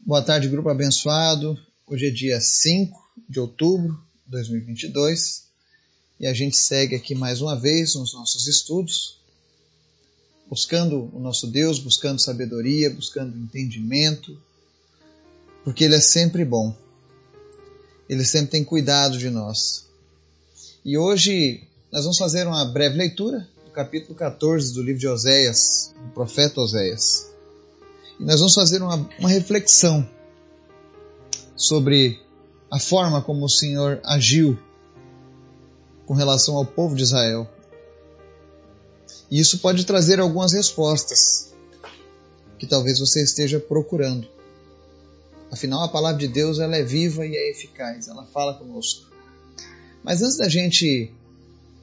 Boa tarde, grupo abençoado. Hoje é dia 5 de outubro de 2022 e a gente segue aqui mais uma vez nos nossos estudos, buscando o nosso Deus, buscando sabedoria, buscando entendimento, porque Ele é sempre bom. Ele sempre tem cuidado de nós. E hoje nós vamos fazer uma breve leitura do capítulo 14 do livro de Oséias, do profeta Oséias. E nós vamos fazer uma, uma reflexão sobre a forma como o Senhor agiu com relação ao povo de Israel. E isso pode trazer algumas respostas que talvez você esteja procurando. Afinal, a palavra de Deus ela é viva e é eficaz, ela fala conosco. Mas antes da gente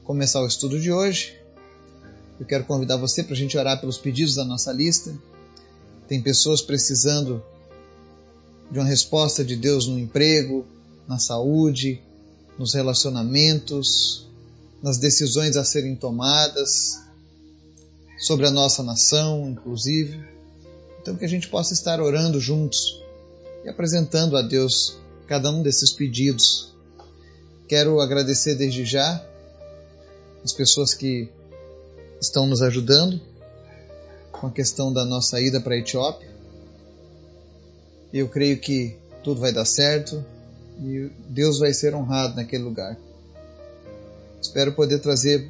começar o estudo de hoje, eu quero convidar você para a gente orar pelos pedidos da nossa lista. Tem pessoas precisando de uma resposta de Deus no emprego, na saúde, nos relacionamentos, nas decisões a serem tomadas, sobre a nossa nação, inclusive. Então, que a gente possa estar orando juntos e apresentando a Deus cada um desses pedidos. Quero agradecer desde já as pessoas que estão nos ajudando com a questão da nossa ida para a Etiópia. Eu creio que tudo vai dar certo e Deus vai ser honrado naquele lugar. Espero poder trazer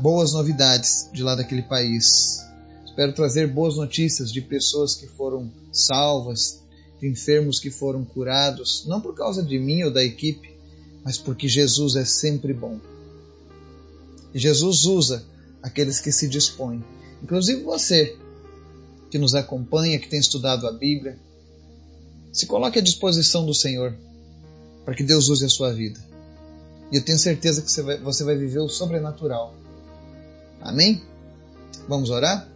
boas novidades de lá daquele país. Espero trazer boas notícias de pessoas que foram salvas, de enfermos que foram curados, não por causa de mim ou da equipe, mas porque Jesus é sempre bom. E Jesus usa aqueles que se dispõem, inclusive você que nos acompanha, que tem estudado a Bíblia. Se coloque à disposição do Senhor para que Deus use a sua vida. E eu tenho certeza que você vai, você vai viver o sobrenatural. Amém? Vamos orar?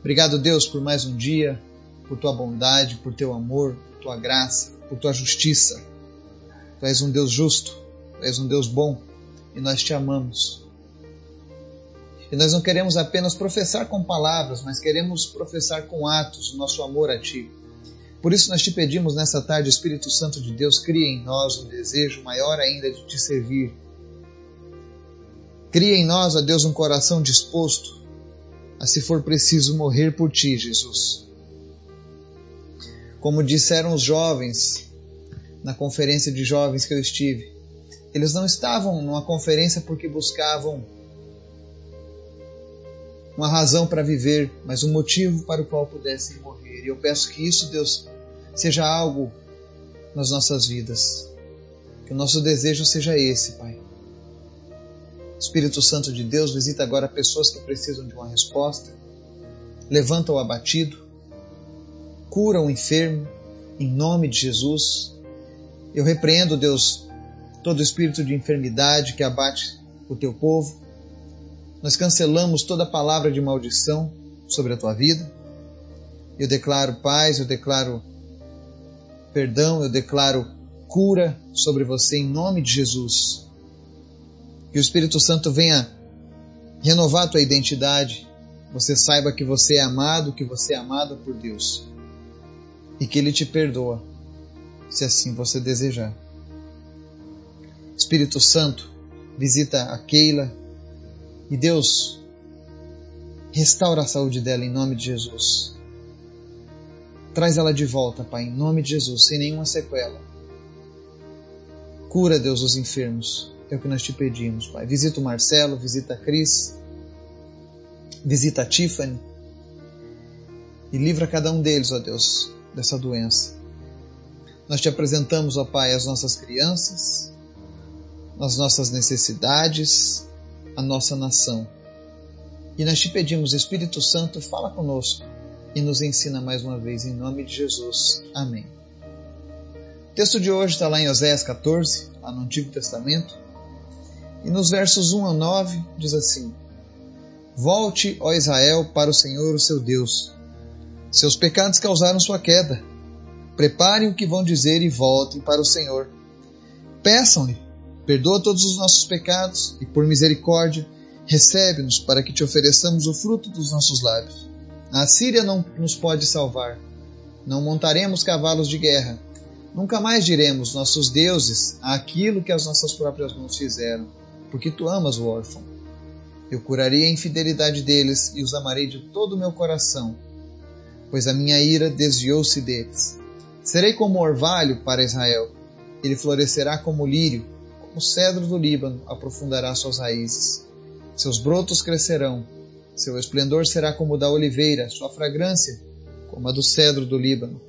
Obrigado, Deus, por mais um dia, por tua bondade, por teu amor, por tua graça, por tua justiça. Tu és um Deus justo, tu és um Deus bom e nós te amamos. E nós não queremos apenas professar com palavras, mas queremos professar com atos o nosso amor a Ti. Por isso nós te pedimos nessa tarde, Espírito Santo de Deus, cria em nós um desejo maior ainda de te servir. Cria em nós, ó Deus, um coração disposto a, se for preciso, morrer por Ti, Jesus. Como disseram os jovens na conferência de jovens que eu estive, eles não estavam numa conferência porque buscavam uma razão para viver, mas um motivo para o qual pudessem morrer. E eu peço que isso, Deus, seja algo nas nossas vidas. Que o nosso desejo seja esse, Pai. Espírito Santo de Deus, visita agora pessoas que precisam de uma resposta. Levanta o abatido. Cura o enfermo, em nome de Jesus. Eu repreendo, Deus, todo espírito de enfermidade que abate o teu povo. Nós cancelamos toda palavra de maldição sobre a tua vida. Eu declaro paz, eu declaro perdão, eu declaro cura sobre você em nome de Jesus. Que o Espírito Santo venha renovar a tua identidade. Você saiba que você é amado, que você é amado por Deus. E que Ele te perdoa, se assim você desejar. Espírito Santo, visita a Keila, e Deus, restaura a saúde dela em nome de Jesus. Traz ela de volta, Pai, em nome de Jesus, sem nenhuma sequela. Cura, Deus, os enfermos. É o que nós te pedimos, Pai. Visita o Marcelo, visita a Cris, visita a Tiffany e livra cada um deles, ó Deus, dessa doença. Nós te apresentamos, ó Pai, as nossas crianças, as nossas necessidades, a nossa nação. E nós te pedimos, Espírito Santo, fala conosco e nos ensina mais uma vez, em nome de Jesus. Amém. O texto de hoje está lá em Oséias 14, lá no Antigo Testamento, e nos versos 1 a 9 diz assim: Volte, ó Israel, para o Senhor, o seu Deus. Seus pecados causaram sua queda. Preparem o que vão dizer e voltem para o Senhor. Peçam-lhe Perdoa todos os nossos pecados e, por misericórdia, recebe-nos para que te ofereçamos o fruto dos nossos lábios. A Síria não nos pode salvar, não montaremos cavalos de guerra. Nunca mais diremos nossos deuses aquilo que as nossas próprias mãos fizeram, porque tu amas o órfão. Eu curarei a infidelidade deles e os amarei de todo o meu coração, pois a minha ira desviou-se deles. Serei como orvalho para Israel, ele florescerá como lírio, como cedro do Líbano aprofundará suas raízes. Seus brotos crescerão, seu esplendor será como o da oliveira, sua fragrância como a do cedro do Líbano.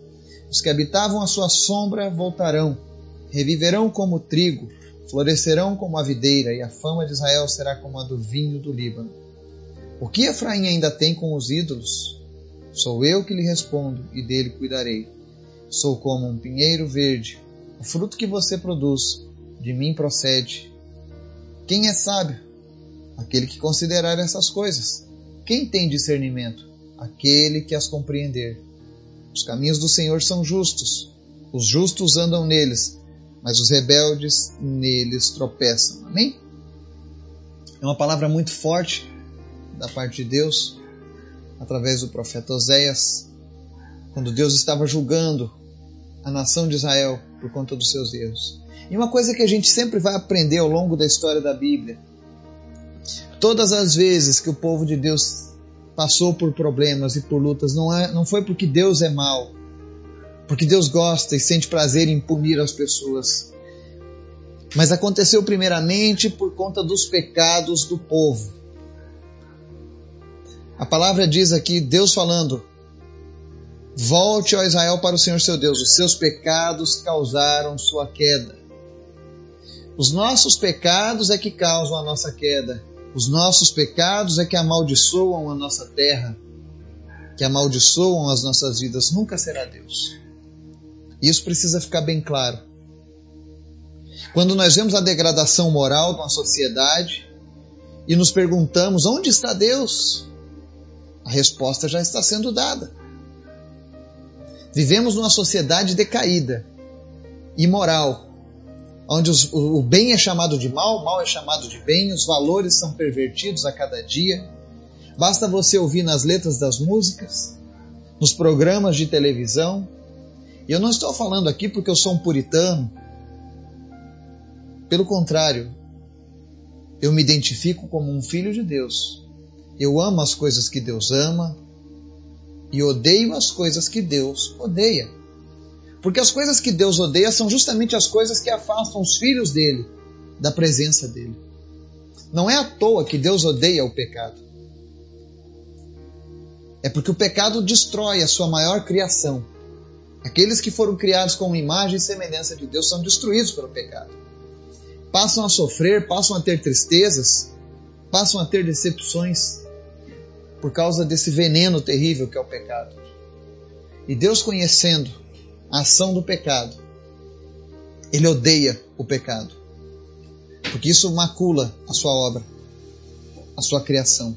Os que habitavam a sua sombra voltarão, reviverão como o trigo, florescerão como a videira, e a fama de Israel será como a do vinho do Líbano. O que Efraim ainda tem com os ídolos? Sou eu que lhe respondo, e dele cuidarei. Sou como um pinheiro verde, o fruto que você produz, de mim procede. Quem é sábio? Aquele que considerar essas coisas. Quem tem discernimento? aquele que as compreender. Os caminhos do Senhor são justos, os justos andam neles, mas os rebeldes neles tropeçam. Amém? É uma palavra muito forte da parte de Deus, através do profeta Oséias, quando Deus estava julgando a nação de Israel por conta dos seus erros. E uma coisa que a gente sempre vai aprender ao longo da história da Bíblia: todas as vezes que o povo de Deus passou por problemas e por lutas, não, é, não foi porque Deus é mau, porque Deus gosta e sente prazer em punir as pessoas. Mas aconteceu primeiramente por conta dos pecados do povo. A palavra diz aqui, Deus falando: Volte, ó Israel, para o Senhor seu Deus, os seus pecados causaram sua queda. Os nossos pecados é que causam a nossa queda. Os nossos pecados é que amaldiçoam a nossa terra, que amaldiçoam as nossas vidas. Nunca será Deus. Isso precisa ficar bem claro. Quando nós vemos a degradação moral de uma sociedade e nos perguntamos onde está Deus, a resposta já está sendo dada. Vivemos numa sociedade decaída, imoral, onde os, o bem é chamado de mal, o mal é chamado de bem, os valores são pervertidos a cada dia. Basta você ouvir nas letras das músicas, nos programas de televisão. E eu não estou falando aqui porque eu sou um puritano. Pelo contrário, eu me identifico como um filho de Deus. Eu amo as coisas que Deus ama e odeio as coisas que Deus odeia. Porque as coisas que Deus odeia são justamente as coisas que afastam os filhos dele da presença dele. Não é à toa que Deus odeia o pecado. É porque o pecado destrói a sua maior criação. Aqueles que foram criados com imagem e semelhança de Deus são destruídos pelo pecado. Passam a sofrer, passam a ter tristezas, passam a ter decepções por causa desse veneno terrível que é o pecado. E Deus, conhecendo a ação do pecado. Ele odeia o pecado, porque isso macula a sua obra, a sua criação.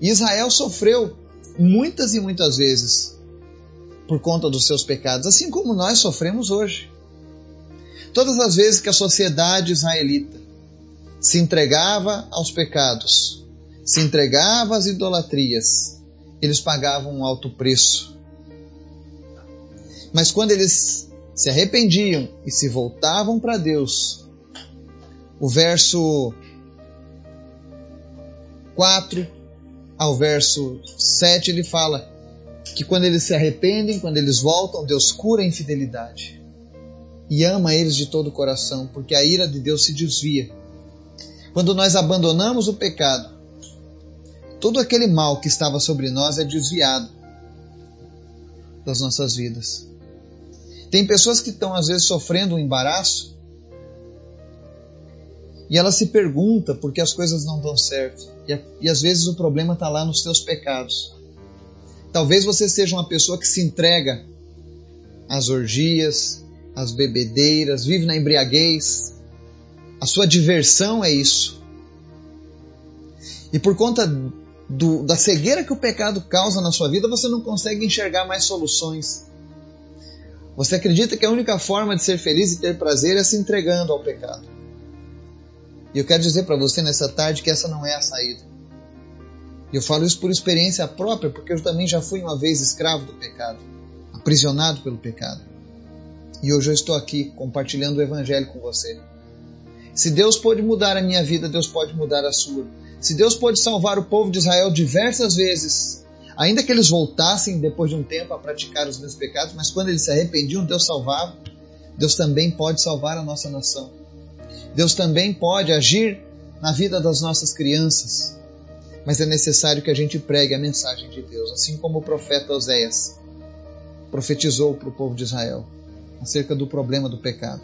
Israel sofreu muitas e muitas vezes por conta dos seus pecados, assim como nós sofremos hoje. Todas as vezes que a sociedade israelita se entregava aos pecados, se entregava às idolatrias, eles pagavam um alto preço mas quando eles se arrependiam e se voltavam para Deus, o verso 4 ao verso 7 ele fala que quando eles se arrependem, quando eles voltam, Deus cura a infidelidade e ama eles de todo o coração, porque a ira de Deus se desvia. Quando nós abandonamos o pecado, todo aquele mal que estava sobre nós é desviado das nossas vidas. Tem pessoas que estão às vezes sofrendo um embaraço e ela se pergunta por que as coisas não dão certo. E, e às vezes o problema está lá nos seus pecados. Talvez você seja uma pessoa que se entrega às orgias, às bebedeiras, vive na embriaguez. A sua diversão é isso. E por conta do, da cegueira que o pecado causa na sua vida, você não consegue enxergar mais soluções. Você acredita que a única forma de ser feliz e ter prazer é se entregando ao pecado. E eu quero dizer para você nessa tarde que essa não é a saída. E eu falo isso por experiência própria, porque eu também já fui uma vez escravo do pecado. aprisionado pelo pecado. E hoje eu estou aqui compartilhando o Evangelho com você. Se Deus pode mudar a minha vida, Deus pode mudar a sua. Se Deus pode salvar o povo de Israel diversas vezes, ainda que eles voltassem depois de um tempo a praticar os mesmos pecados, mas quando eles se arrependiam, Deus salvava. Deus também pode salvar a nossa nação. Deus também pode agir na vida das nossas crianças. Mas é necessário que a gente pregue a mensagem de Deus, assim como o profeta Oséias profetizou para o povo de Israel acerca do problema do pecado.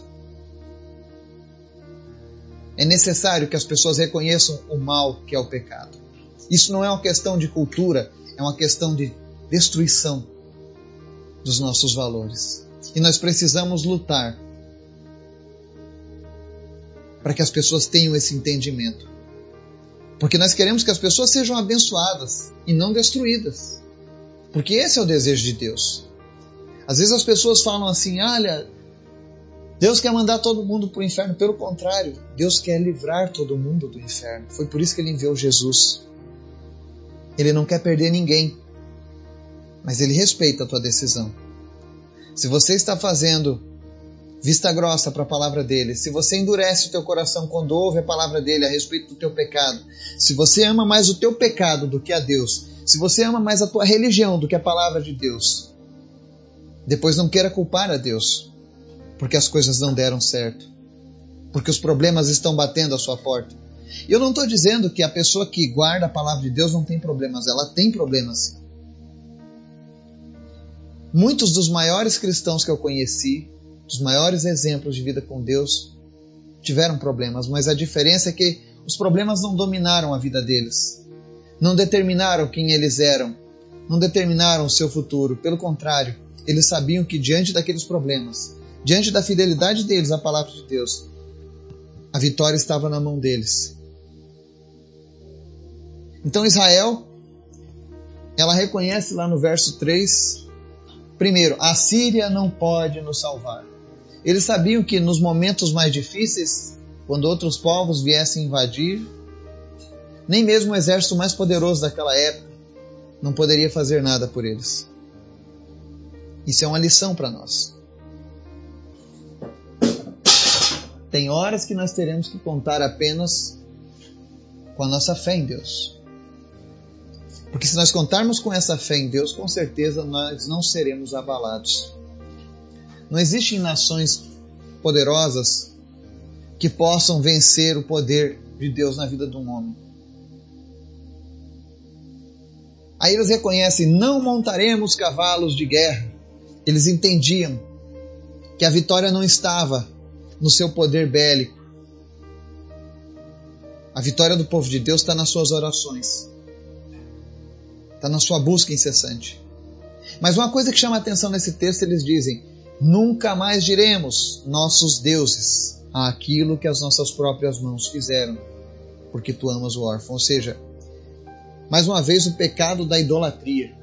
É necessário que as pessoas reconheçam o mal que é o pecado. Isso não é uma questão de cultura, é uma questão de destruição dos nossos valores. E nós precisamos lutar para que as pessoas tenham esse entendimento. Porque nós queremos que as pessoas sejam abençoadas e não destruídas. Porque esse é o desejo de Deus. Às vezes as pessoas falam assim: olha, Deus quer mandar todo mundo para o inferno. Pelo contrário, Deus quer livrar todo mundo do inferno. Foi por isso que ele enviou Jesus. Ele não quer perder ninguém, mas ele respeita a tua decisão. Se você está fazendo vista grossa para a palavra dele, se você endurece o teu coração quando ouve a palavra dele a respeito do teu pecado, se você ama mais o teu pecado do que a Deus, se você ama mais a tua religião do que a palavra de Deus, depois não queira culpar a Deus, porque as coisas não deram certo, porque os problemas estão batendo à sua porta. E eu não estou dizendo que a pessoa que guarda a palavra de Deus não tem problemas, ela tem problemas. Muitos dos maiores cristãos que eu conheci, os maiores exemplos de vida com Deus, tiveram problemas, mas a diferença é que os problemas não dominaram a vida deles, não determinaram quem eles eram, não determinaram o seu futuro. Pelo contrário, eles sabiam que diante daqueles problemas, diante da fidelidade deles à palavra de Deus, a vitória estava na mão deles. Então Israel, ela reconhece lá no verso 3, primeiro, a Síria não pode nos salvar. Eles sabiam que nos momentos mais difíceis, quando outros povos viessem invadir, nem mesmo o exército mais poderoso daquela época não poderia fazer nada por eles. Isso é uma lição para nós. Tem horas que nós teremos que contar apenas com a nossa fé em Deus. Porque se nós contarmos com essa fé em Deus, com certeza nós não seremos abalados. Não existem nações poderosas que possam vencer o poder de Deus na vida de um homem. Aí eles reconhecem: não montaremos cavalos de guerra. Eles entendiam que a vitória não estava no seu poder bélico. A vitória do povo de Deus está nas suas orações, está na sua busca incessante. Mas uma coisa que chama a atenção nesse texto, eles dizem: Nunca mais diremos nossos deuses aquilo que as nossas próprias mãos fizeram, porque tu amas o órfão. Ou seja, mais uma vez o pecado da idolatria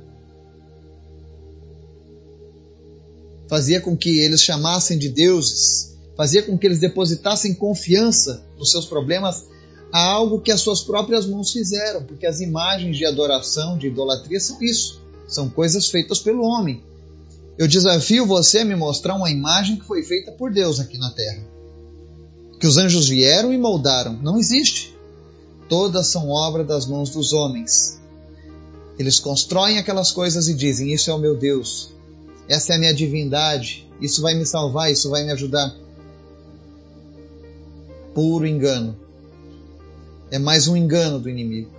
fazia com que eles chamassem de deuses, fazia com que eles depositassem confiança nos seus problemas a algo que as suas próprias mãos fizeram, porque as imagens de adoração, de idolatria são isso, são coisas feitas pelo homem. Eu desafio você a me mostrar uma imagem que foi feita por Deus aqui na terra. Que os anjos vieram e moldaram. Não existe. Todas são obra das mãos dos homens. Eles constroem aquelas coisas e dizem: Isso é o meu Deus. Essa é a minha divindade. Isso vai me salvar, isso vai me ajudar. Puro engano. É mais um engano do inimigo.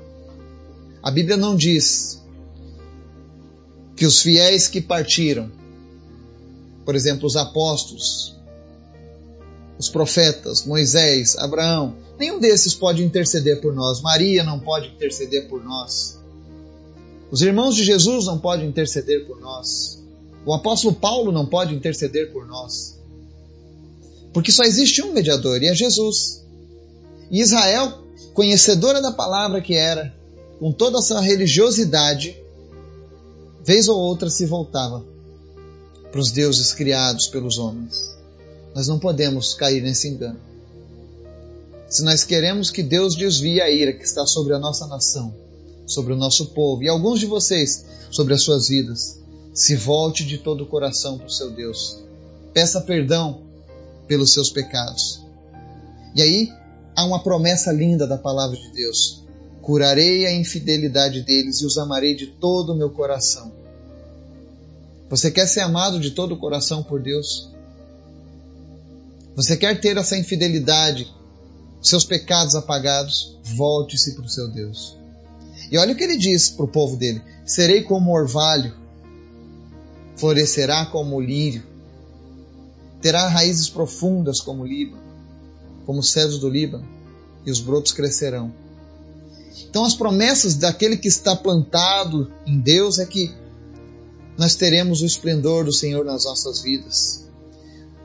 A Bíblia não diz que os fiéis que partiram por exemplo, os apóstolos, os profetas, Moisés, Abraão, nenhum desses pode interceder por nós. Maria não pode interceder por nós. Os irmãos de Jesus não podem interceder por nós. O apóstolo Paulo não pode interceder por nós. Porque só existe um mediador e é Jesus. E Israel, conhecedora da palavra que era, com toda essa religiosidade, vez ou outra se voltava para os deuses criados pelos homens. Nós não podemos cair nesse engano. Se nós queremos que Deus desvie a ira que está sobre a nossa nação, sobre o nosso povo e alguns de vocês sobre as suas vidas, Se volte de todo o coração para o seu Deus. Peça perdão pelos seus pecados. E aí há uma promessa linda da palavra de Deus: curarei a infidelidade deles e os amarei de todo o meu coração. Você quer ser amado de todo o coração por Deus? Você quer ter essa infidelidade, seus pecados apagados? Volte-se para o seu Deus. E olha o que ele diz para o povo dele: serei como orvalho florescerá como lírio, terá raízes profundas como o Líbano, como os cedros do Líbano, e os brotos crescerão. Então, as promessas daquele que está plantado em Deus é que nós teremos o esplendor do Senhor nas nossas vidas.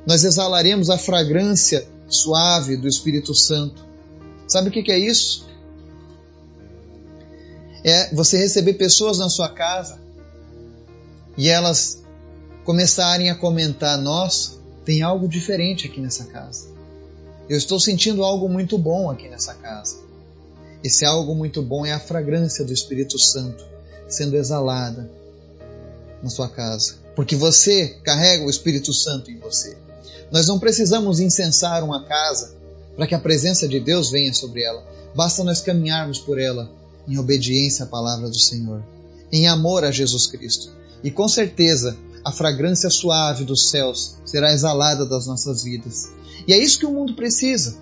Nós exalaremos a fragrância suave do Espírito Santo. Sabe o que é isso? É você receber pessoas na sua casa e elas começarem a comentar: nossa, tem algo diferente aqui nessa casa. Eu estou sentindo algo muito bom aqui nessa casa. Esse algo muito bom é a fragrância do Espírito Santo sendo exalada na sua casa, porque você carrega o Espírito Santo em você. Nós não precisamos incensar uma casa para que a presença de Deus venha sobre ela. Basta nós caminharmos por ela em obediência à palavra do Senhor, em amor a Jesus Cristo. E com certeza a fragrância suave dos céus será exalada das nossas vidas. E é isso que o mundo precisa.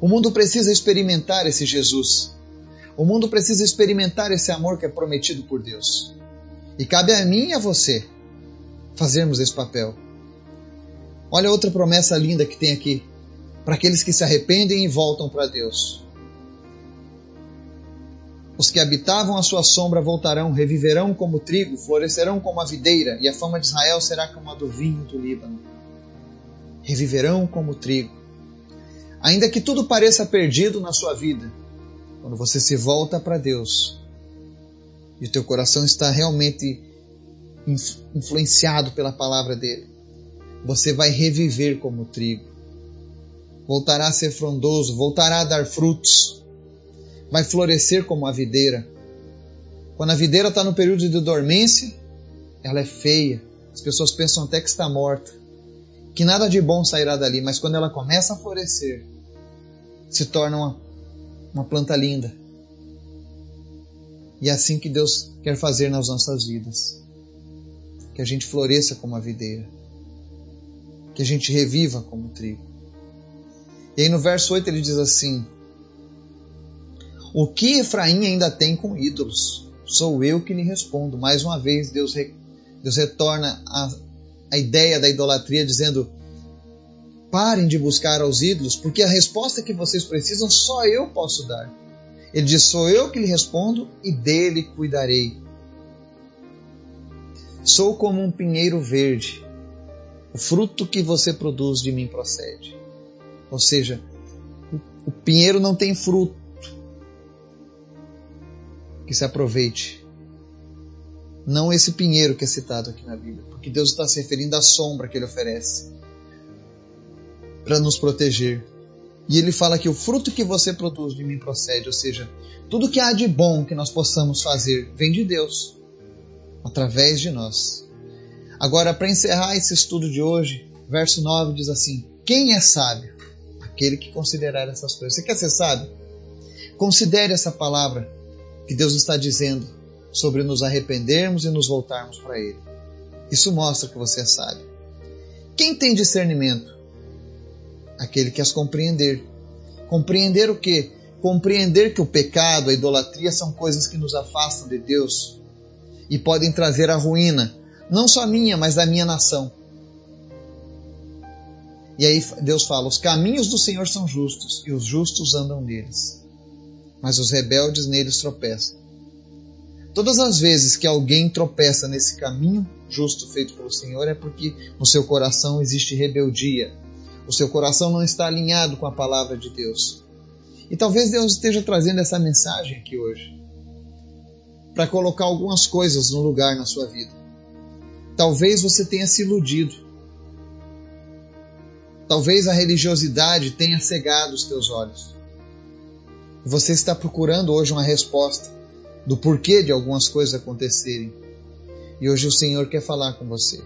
O mundo precisa experimentar esse Jesus. O mundo precisa experimentar esse amor que é prometido por Deus. E cabe a mim e a você fazermos esse papel. Olha outra promessa linda que tem aqui para aqueles que se arrependem e voltam para Deus. Os que habitavam a sua sombra voltarão, reviverão como trigo, florescerão como a videira, e a fama de Israel será como a do vinho do Líbano. Reviverão como trigo. Ainda que tudo pareça perdido na sua vida, quando você se volta para Deus e o teu coração está realmente influenciado pela palavra dele, você vai reviver como trigo. Voltará a ser frondoso, voltará a dar frutos vai florescer como a videira. Quando a videira está no período de dormência, ela é feia. As pessoas pensam até que está morta, que nada de bom sairá dali, mas quando ela começa a florescer, se torna uma, uma planta linda. E é assim que Deus quer fazer nas nossas vidas. Que a gente floresça como a videira. Que a gente reviva como o trigo. E aí no verso 8 ele diz assim: o que Efraim ainda tem com ídolos? Sou eu que lhe respondo. Mais uma vez, Deus, re, Deus retorna a, a ideia da idolatria, dizendo: parem de buscar aos ídolos, porque a resposta que vocês precisam só eu posso dar. Ele diz: Sou eu que lhe respondo e dele cuidarei. Sou como um pinheiro verde. O fruto que você produz de mim procede. Ou seja, o pinheiro não tem fruto que se aproveite. Não esse pinheiro que é citado aqui na Bíblia, porque Deus está se referindo à sombra que ele oferece para nos proteger. E ele fala que o fruto que você produz de mim procede, ou seja, tudo que há de bom que nós possamos fazer vem de Deus, através de nós. Agora, para encerrar esse estudo de hoje, verso 9 diz assim: Quem é sábio? Aquele que considerar essas coisas. Você quer ser sábio? Considere essa palavra que Deus está dizendo sobre nos arrependermos e nos voltarmos para Ele. Isso mostra que você é sábio. Quem tem discernimento? Aquele que as compreender. Compreender o que? Compreender que o pecado, a idolatria são coisas que nos afastam de Deus e podem trazer a ruína, não só minha, mas da minha nação. E aí Deus fala: os caminhos do Senhor são justos e os justos andam neles mas os rebeldes neles tropeçam. Todas as vezes que alguém tropeça nesse caminho justo feito pelo Senhor é porque no seu coração existe rebeldia. O seu coração não está alinhado com a palavra de Deus. E talvez Deus esteja trazendo essa mensagem aqui hoje para colocar algumas coisas no lugar na sua vida. Talvez você tenha se iludido. Talvez a religiosidade tenha cegado os teus olhos. Você está procurando hoje uma resposta do porquê de algumas coisas acontecerem. E hoje o Senhor quer falar com você.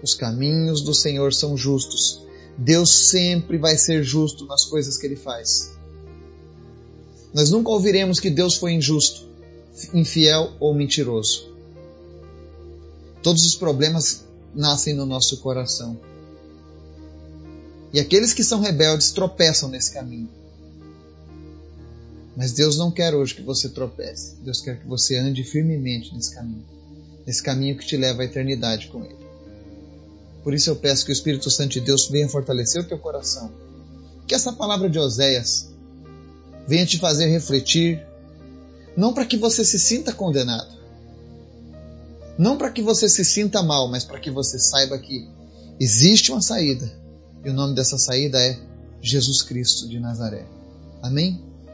Os caminhos do Senhor são justos. Deus sempre vai ser justo nas coisas que ele faz. Nós nunca ouviremos que Deus foi injusto, infiel ou mentiroso. Todos os problemas nascem no nosso coração. E aqueles que são rebeldes tropeçam nesse caminho. Mas Deus não quer hoje que você tropece. Deus quer que você ande firmemente nesse caminho. Nesse caminho que te leva à eternidade com Ele. Por isso eu peço que o Espírito Santo de Deus venha fortalecer o teu coração. Que essa palavra de Oséias venha te fazer refletir, não para que você se sinta condenado, não para que você se sinta mal, mas para que você saiba que existe uma saída, e o nome dessa saída é Jesus Cristo de Nazaré. Amém?